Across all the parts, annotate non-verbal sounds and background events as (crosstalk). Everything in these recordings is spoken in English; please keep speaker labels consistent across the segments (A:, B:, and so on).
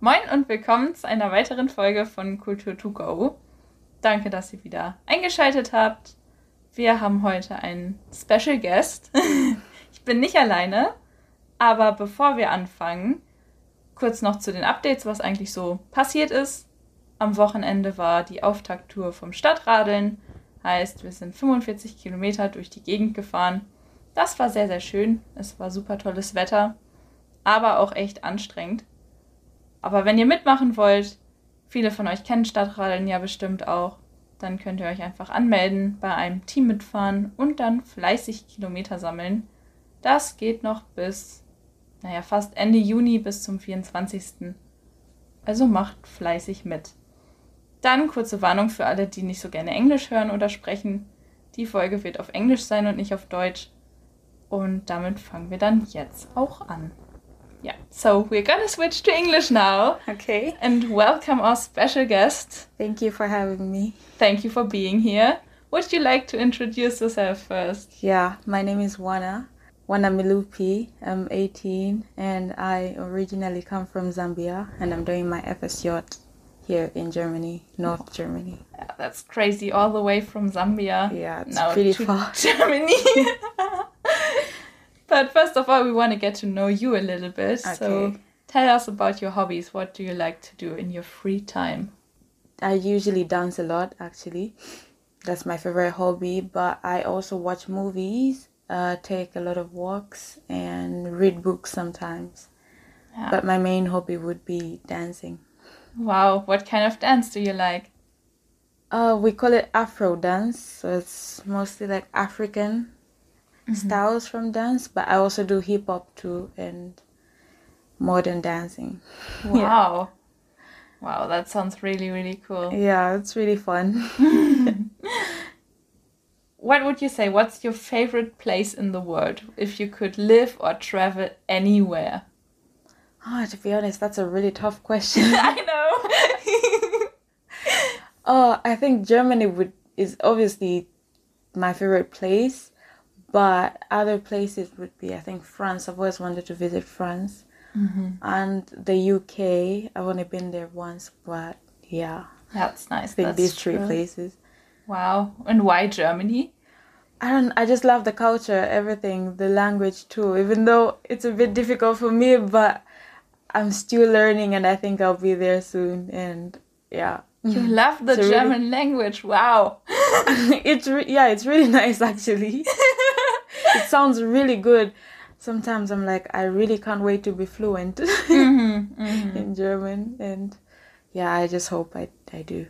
A: Moin und willkommen zu einer weiteren Folge von Kultur to Go. Danke, dass ihr wieder eingeschaltet habt. Wir haben heute einen Special Guest. (laughs) ich bin nicht alleine, aber bevor wir anfangen, kurz noch zu den Updates, was eigentlich so passiert ist. Am Wochenende war die Auftakttour vom Stadtradeln. Heißt, wir sind 45 Kilometer durch die Gegend gefahren. Das war sehr, sehr schön. Es war super tolles Wetter, aber auch echt anstrengend. Aber wenn ihr mitmachen wollt, viele von euch kennen Stadtradeln ja bestimmt auch, dann könnt ihr euch einfach anmelden, bei einem Team mitfahren und dann fleißig Kilometer sammeln. Das geht noch bis, naja, fast Ende Juni bis zum 24. Also macht fleißig mit. Dann kurze Warnung für alle, die nicht so gerne Englisch hören oder sprechen. Die Folge wird auf Englisch sein und nicht auf Deutsch. Und damit fangen wir dann jetzt auch an. Yeah, so we're gonna switch to English now.
B: Okay.
A: And welcome our special guest.
B: Thank you for having me.
A: Thank you for being here. Would you like to introduce yourself first?
B: Yeah, my name is Wana. Wana Milupi. I'm 18 and I originally come from Zambia and I'm doing my FSJ here in Germany, North oh. Germany.
A: Yeah, that's crazy, all the way from Zambia.
B: Yeah, it's
A: now
B: pretty
A: to
B: far. (laughs)
A: Germany. (laughs) but first of all, we want to get to know you a little bit. So
B: Okay.
A: tell us about your hobbies. What do you like to do in your free time?
B: I usually dance a lot actually. That's my favorite hobby, but I also watch movies, uh, take a lot of walks and read books sometimes.
A: Yeah.
B: But my main hobby would be dancing.
A: wow, what kind of dance do you like?
B: Uh, we call it Afro dance, so it's mostly like African Mm-hmm. styles from dance, but I also do hip hop too and modern dancing. (laughs)
A: Wow. Wow, that sounds really, really cool.
B: Yeah, it's really fun. (laughs)
A: What would you say? What's your favorite place in the world if you could live or travel anywhere?
B: Oh, to be honest, that's a really tough question. (laughs)
A: I know.
B: oh, I think Germany would is obviously my favorite place, but other places would be I think France. I've always wanted to visit France, mm-hmm. and the UK. I've only been there once, but yeah,
A: That's nice.
B: I think
A: That's
B: these three
A: true.
B: places.
A: Wow. And why Germany?
B: I don't. I just love the culture, everything, the language too. Even though it's a bit difficult for me, but I'm still learning, and I think I'll be there soon. And yeah,
A: You (laughs) love the
B: a really-
A: German language. Wow. (laughs)
B: it's re- yeah, it's really (laughs) nice actually. It sounds really good. Sometimes I'm like, I really can't wait to be fluent (laughs)
A: Mm-hmm, (laughs)
B: in German, and yeah, I just hope I I do.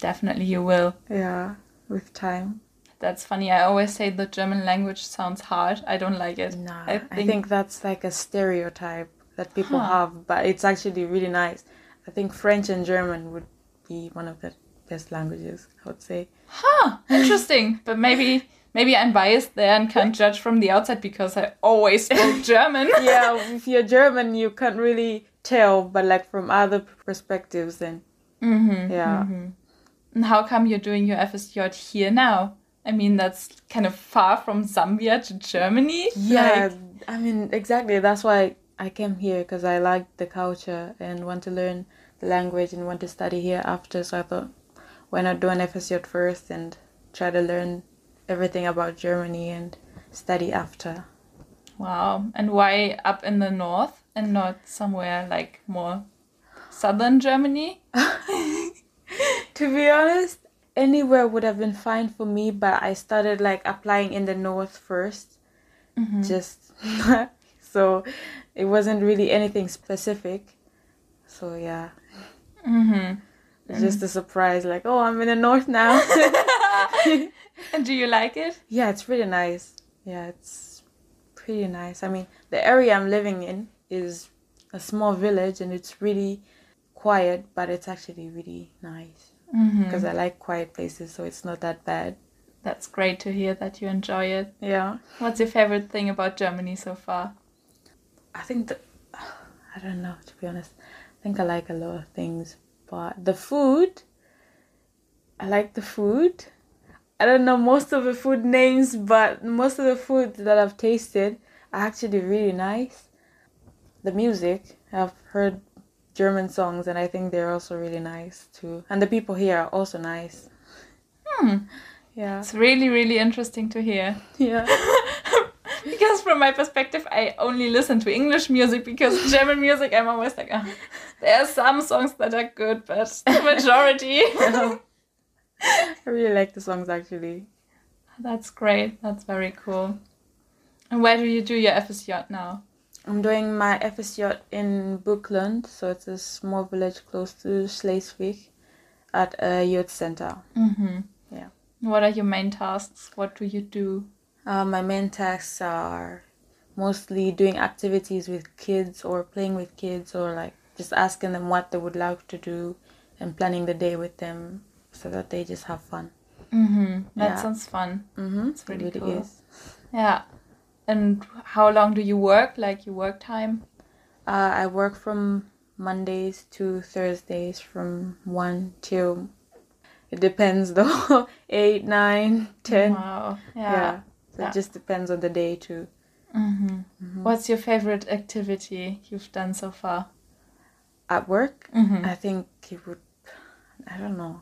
A: Definitely you will.
B: Yeah, with time.
A: That's funny. I always say the German language sounds hard. I don't like it.
B: Nah,
A: I
B: I
A: think,
B: think, that's like a stereotype that people
A: Huh.
B: have, but it's actually really nice. I think French and German would be one of the best languages, I would say.
A: huh, interesting. but maybe maybe I'm biased there and can't judge from the outside because I always spoke (laughs) German.
B: yeah, (laughs) if you're German, you can't really tell, but like from other perspectives, then
A: Mm-hmm.
B: yeah.
A: And how come you're doing your FSJ here now? I mean, that's kind of far from Zambia to Germany.
B: Yeah,
A: Like,
B: I mean, exactly. That's why I came here because I like the culture and want to learn the language and want to study here after. So I thought, why not do an FSJ first and try to learn everything about Germany and study after.
A: wow. And why up in the north and not somewhere like more southern Germany? (laughs)
B: To be honest, anywhere would have been fine for me, but I started like applying in the north 1st Just (laughs) so it wasn't really anything specific. So yeah,
A: Mm-hmm.
B: just a surprise like, oh, I'm in the north now. (laughs)
A: And (laughs) do you like it?
B: yeah, it's really nice. Yeah, it's pretty nice. I mean, the area I'm living in is a small village and it's really quiet, but it's actually really nice
A: Mm-hmm.
B: because I like quiet places, so it's not that bad.
A: That's great to hear that you enjoy it.
B: Yeah.
A: What's your favorite thing about Germany so far?
B: I think the (sighs) I don't know to be honest. I think I like a lot of things, but the food I like the food. I don't know most of the food names, but most of the food that I've tasted are actually really nice. The music, I've heard German songs, and I think they're also really nice too. And the people here are also nice.
A: Hmm.
B: Yeah.
A: It's really, really interesting to hear.
B: Yeah. (laughs)
A: because from my perspective, I only listen to English music because (laughs) German music, I'm always like, oh, there are some songs that are good, but the majority. (laughs)
B: I really like the songs actually.
A: That's great. That's very cool. And where do you do your FSJ now?
B: I'm doing my FSJ in Boeklund, so it's a small village close to Schleswig at a youth center.
A: Mm-hmm.
B: Yeah.
A: What are your main tasks? What do you do?
B: Uh, my main tasks are mostly doing activities with kids or playing with kids or like just asking them what they would like to do and planning the day with them so that they just have fun.
A: Mm-hmm. That
B: Yeah.
A: sounds fun.
B: Mm-hmm.
A: It's really
B: it
A: cool.
B: is.
A: Yeah. And how long do you work? Like your work time?
B: Uh, I work from Mondays to Thursdays from 1 till, it depends (laughs) though, 8, 9, 10.
A: Wow.
B: Yeah.
A: Yeah.
B: So
A: Yeah.
B: it just depends on the day too.
A: Mm-hmm. What's your favorite activity you've done so far?
B: At work,
A: Mm-hmm.
B: I think it would, I don't know.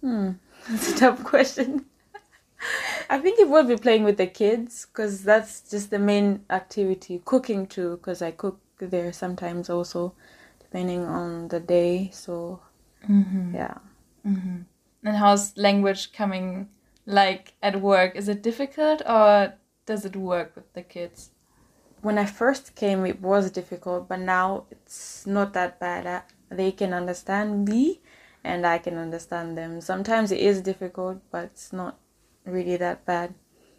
B: Hmm, (laughs) that's a tough question. (laughs) I think it would be playing with the kids because that's just the main activity. Cooking too, because I cook there sometimes also, depending on the day. So,
A: Mm-hmm.
B: yeah.
A: Mm-hmm. And how's language coming like at work? Is it difficult or does it work with the kids?
B: When I first came, it was difficult, but now it's not that bad. Uh, They can understand me and I can understand them. Sometimes it is difficult, but it's not really that bad.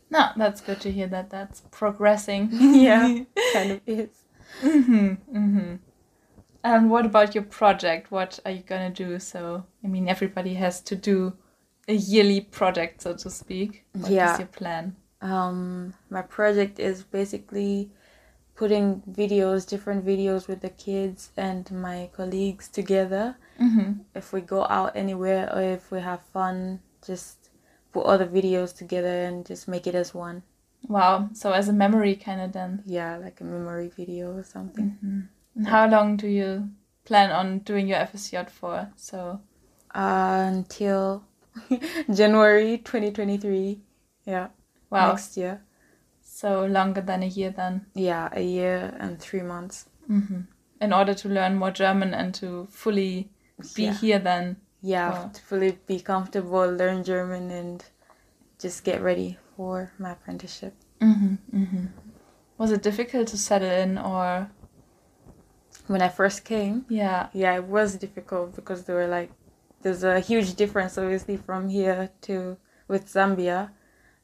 A: No, that's good to hear that that's progressing. (laughs)
B: Yeah, (laughs) kind of is.
A: mm-hmm. Mm-hmm. And what about your project? What are you gonna do? So, I mean, everybody has to do a yearly project, so to speak. What is
B: Yeah.
A: your plan?
B: Um, my project is basically putting videos, different videos with the kids and my colleagues together.
A: Mm-hmm.
B: If we go out anywhere or if we have fun, just put all the videos together and just make it as one.
A: Wow. So as a memory, kind of then.
B: Yeah, like a memory video or something.
A: Mm-hmm. And how long do you plan on doing your FSJ for? So.
B: Uh, until (laughs) January 2023. Yeah,
A: Wow.
B: next year.
A: So longer than a year then.
B: Yeah, a year and three months.
A: hmm In order to learn more German and to fully be
B: Yeah.
A: here then.
B: yeah to fully be comfortable learn german and just get ready for my apprenticeship
A: hmm hmm Was it difficult to settle in or?
B: when i first came
A: Yeah.
B: yeah it was difficult because there were like there's a huge difference obviously from here to with zambia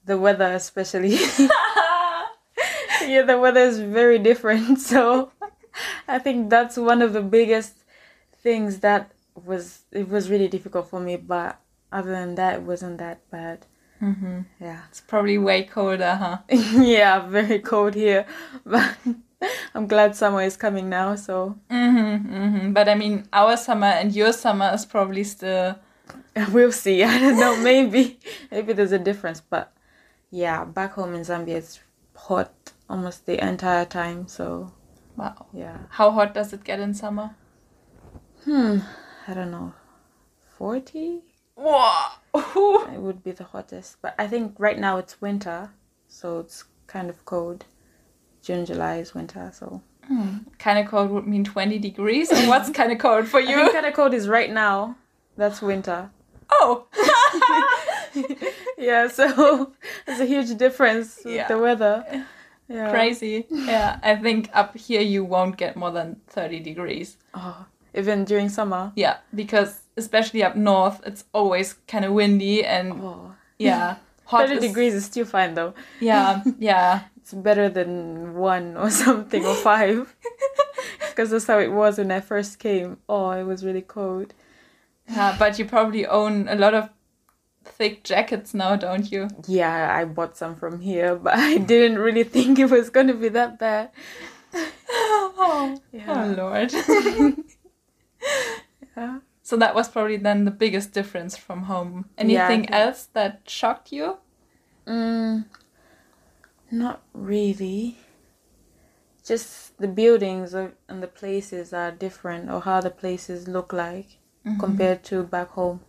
B: the weather especially (laughs) yeah the weather is very different (laughs) so i think that's one of the biggest things that was it was really difficult for me but other than that it wasn't that bad
A: hmm
B: yeah
A: It's probably way colder, huh? (laughs)
B: yeah, very cold here, (laughs) but I'm glad summer is coming now. So
A: hmm hmm But I mean, our summer and your summer is probably still. (laughs)
B: we'll see. I don't know. Maybe maybe there's a difference, but yeah, back home in Zambia it's hot almost the entire time. So
A: Wow.
B: yeah,
A: How hot does it get in summer?
B: hmm, I don't know, forty.
A: Wow. (laughs)
B: It would be the hottest, but I think right now it's winter, so it's kind of cold. June, July is winter, so hmm.
A: kind of cold would mean 20 degrees. Or what's kind of cold for (laughs) you?
B: kind of cold is right now. That's winter.
A: Oh. (laughs)
B: yeah, so there's a huge difference with
A: Yeah.
B: the weather. Yeah.
A: Crazy. Yeah. I think up here you won't get more than 30 degrees.
B: Oh, even during summer.
A: Yeah. Because especially up north, it's always kind of windy and
B: Oh.
A: yeah. (laughs) Hot
B: 30
A: is-
B: degrees is still fine though.
A: Yeah. (laughs) Yeah.
B: It's better than one or (laughs) something or five. Because that's how it was when I first came. Oh, it was really cold.
A: Yeah. But you probably own a lot of thick jackets now, don't you?
B: Yeah, I bought some from here, but I didn't really think it was going to be that bad.
A: Oh,
B: Yeah.
A: oh Lord. (laughs)
B: Yeah.
A: So that was probably then the biggest difference from home. Anything
B: think-
A: else that shocked you?
B: Mm, not really. just the buildings and the places are different, or how the places look like compared to back home.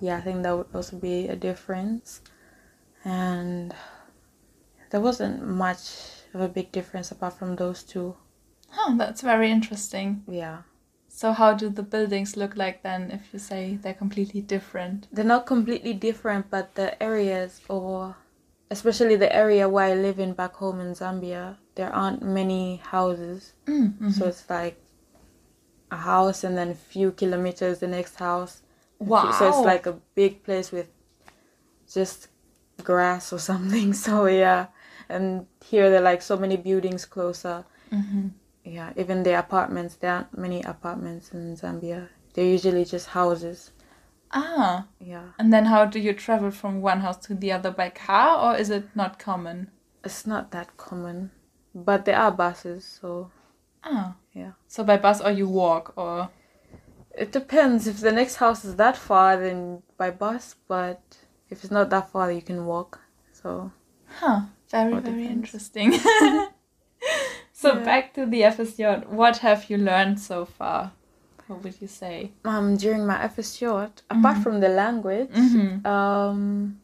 B: Yeah, I think that would also be a difference. And there wasn't much of a big difference apart from those two.
A: Oh, that's very interesting.
B: Yeah.
A: So, how do the buildings look like then if you say they're completely different?
B: They're not completely different, but the areas, or especially the area where I live in back home in Zambia, there aren't many houses.
A: Mm-hmm.
B: So it's like a house and then a few kilometers the next house.
A: Wow.
B: So it's like a big place with just grass or (laughs) something. So yeah. And here there are like so many buildings closer.
A: Mm-hmm.
B: Yeah, even the apartments, there aren't many apartments in Zambia. They're usually just houses.
A: Ah,
B: Yeah.
A: and then how do you travel from one house to the other by car, or is it not common?
B: It's not that common. But there are buses, so
A: Ah,
B: yeah.
A: so by bus or you walk, or
B: It depends. If the next house is that far, then by bus. But if it's not that far, you can walk. So
A: huh? Very very interesting. (laughs) so
B: Yeah.
A: back to the FSJ. What have you learned so far? What would you say?
B: um, during my FSJ, apart
A: Mhm.
B: from the language,
A: Mm-hmm.
B: um,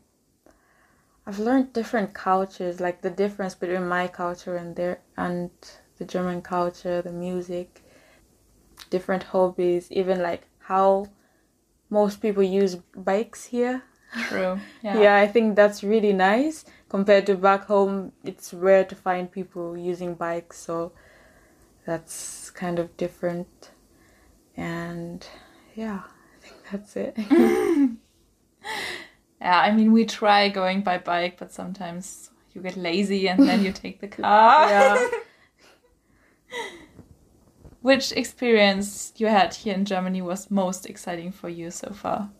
B: I've learned different cultures, like the difference between my culture and their and the German culture, the music, different hobbies, even like how most people use bikes here.
A: True. (laughs) Yeah.
B: Yeah. I think that's really nice compared to back home. It's rare to find people using bikes, so that's kind of different. And yeah, I think that's it. (laughs)
A: Yeah, I mean, we try going by bike, but sometimes you get lazy and then you take the (laughs) car.
B: yeah. (laughs)
A: Which experience you had here in Germany was most exciting for you so far?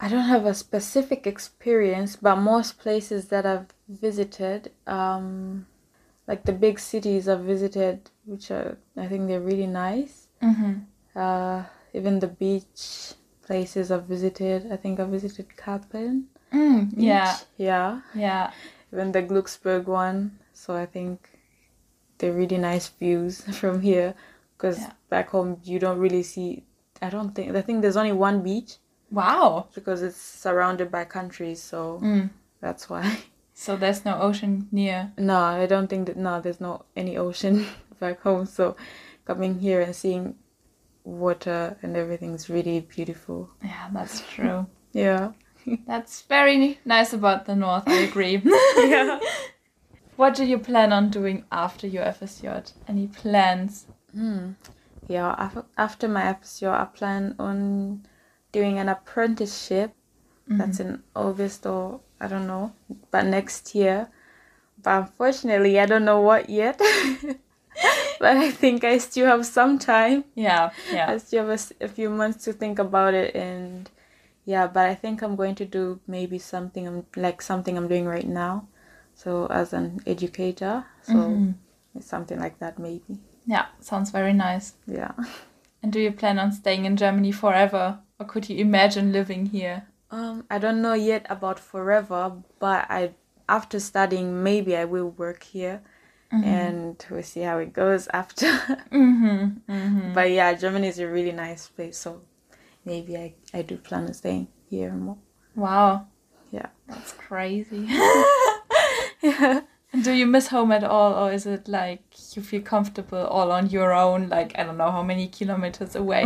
B: I don't have a specific experience, but most places that I've visited, um, like the big cities I've visited, which are I think they're really nice.
A: Mm-hmm.
B: Uh, even the beach places I've visited. I think I visited Kappen.
A: Mm, yeah,
B: Yeah.
A: yeah.
B: Even the Glucksburg one. So I think they're really nice views (laughs) from here. Because
A: Yeah.
B: back home you don't really see. I don't think. I think there's only one beach
A: Wow.
B: because it's surrounded by countries. So
A: Mm.
B: that's why. (laughs)
A: So there's no ocean near.
B: No, I don't think that. No, there's no any ocean (laughs) back home. So coming here and seeing water and everything's really beautiful.
A: Yeah, that's true. (laughs)
B: Yeah.
A: that's very nice about the north, I agree.
B: yeah.
A: what do you plan on doing after your FSJ? Any plans?
B: Hmm. Yeah. af- After my episode, I plan on doing an apprenticeship. That's in August or I don't know, but next year. But unfortunately, I don't know what yet. (laughs) but I think I still have some time.
A: Yeah, yeah.
B: I still have a, a few months to think about it, and yeah, but I think I'm going to do maybe something like something I'm doing right now. So as an educator, so
A: Mhm.
B: it's something like that maybe.
A: Yeah, sounds very nice.
B: Yeah. (laughs)
A: And do you plan on staying in Germany forever? Or could you imagine living here?
B: Um, I don't know yet about forever, but I after studying maybe I will work here, and we'll see how it goes after. (laughs)
A: Mm-hmm. Mm-hmm.
B: but yeah, Germany is a really nice place, so maybe I I do plan on staying here more.
A: Wow,
B: Yeah.
A: that's crazy.
B: Yeah. (laughs)
A: And (laughs) do you miss home at all, or is it like you feel comfortable all on your own? Like I don't know how many kilometers away.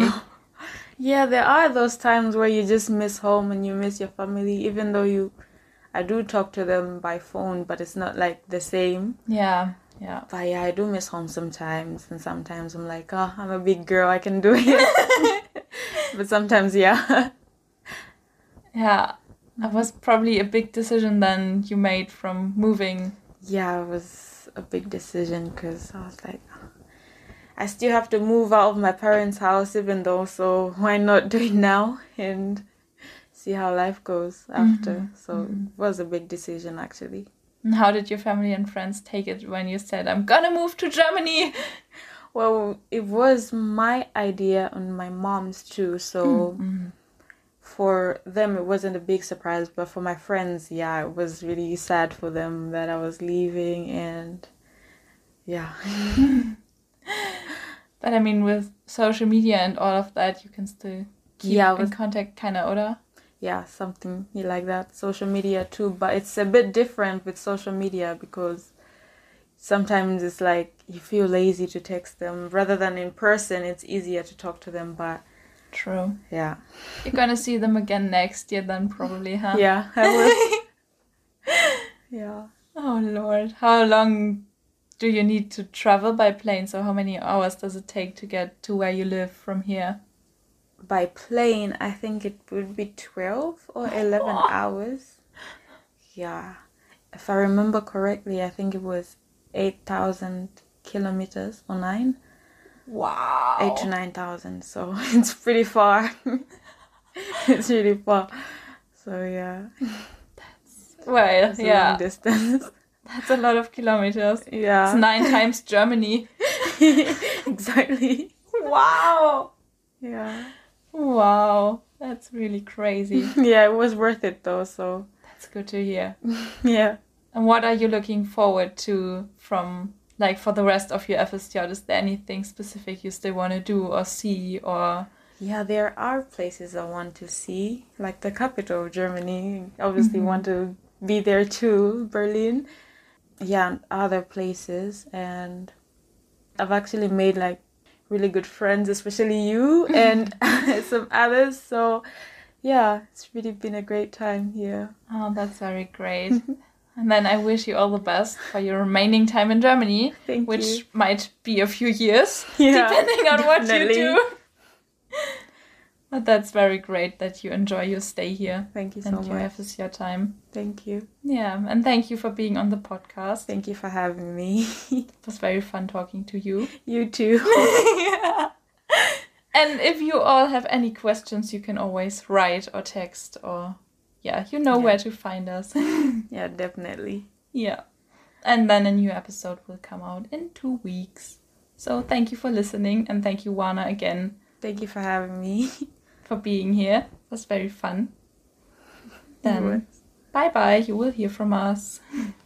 B: Yeah, there are those times where you just miss home and you miss your family, even though you, I do talk to them by phone, but it's not like the same.
A: yeah, yeah.
B: But yeah, I do miss home sometimes, and sometimes I'm like, oh, I'm a big girl, I can do it. (laughs) but sometimes, yeah.
A: Yeah, that was probably a big decision then you made from moving.
B: yeah, it was a big decision because I was like, I still have to move out of my parents' house, even though, so why not do it now and see how life goes after? Mm-hmm. So it was a big decision actually.
A: And how did your family and friends take it when you said, I'm gonna move to Germany?
B: Well, it was my idea and my mom's too, so mm, mm-hmm. for them it wasn't a big surprise, but for my friends, yeah, it was really sad for them that I was leaving and Yeah. (laughs)
A: But I mean, with social media and all of that, you can still keep
B: Yeah,
A: in contact, kind of, oder?
B: yeah, something like that. Social media too, but it's a bit different with social media because sometimes it's like you feel lazy to text them rather than in person. It's easier to talk to them, but
A: True.
B: yeah,
A: You're gonna see them again next year, then probably, huh?
B: yeah, I will. (laughs) yeah,
A: Oh Lord, how long do you need to travel by plane? So how many hours does it take to get to where you live from here?
B: by plane, I think it would be twelve or oh, eleven hours. Yeah, if I remember correctly, I think it was eight thousand kilometers or nine.
A: Wow.
B: eight to nine thousand so (laughs) it's pretty far (laughs) it's really far so yeah
A: Well,
B: it's a
A: yeah,
B: long distance
A: that's a lot of kilometers.
B: Yeah.
A: It's nine times Germany. (laughs)
B: exactly
A: Wow.
B: yeah
A: Wow. That's really crazy. (laughs)
B: yeah it was worth it though so
A: That's good to hear. (laughs)
B: yeah
A: And what are you looking forward to from like for the rest of your FSJ? Is there anything specific you still want to do or see or
B: yeah there are places i want to see like the capital of germany obviously
A: Mhm.
B: want to be there too berlin yeah and other places and i've actually made like really good friends especially you (laughs) and (laughs) some others so yeah it's really been a great time here
A: Oh, that's very great. (laughs) and then I wish you all the best for your remaining time in Germany,
B: thank
A: which
B: you
A: might be a few years,
B: Yeah,
A: depending on what you do. But (laughs) that's very great that you enjoy your stay here
B: thank you so much.
A: and your
B: much
A: FSJ time.
B: thank you
A: Yeah, and thank you for being on the podcast.
B: thank you for having me (laughs)
A: It was very fun talking to you.
B: you too (laughs)
A: And if you all have any questions, you can always write or text or yeah, you know
B: Yeah.
A: where to find us.
B: yeah definitely
A: yeah. And then a new episode will come out in two weeks. So thank you for listening and thank you, Wana, again
B: thank you for having me
A: for being here. It was very fun. Then bye bye. You will hear from us. (laughs)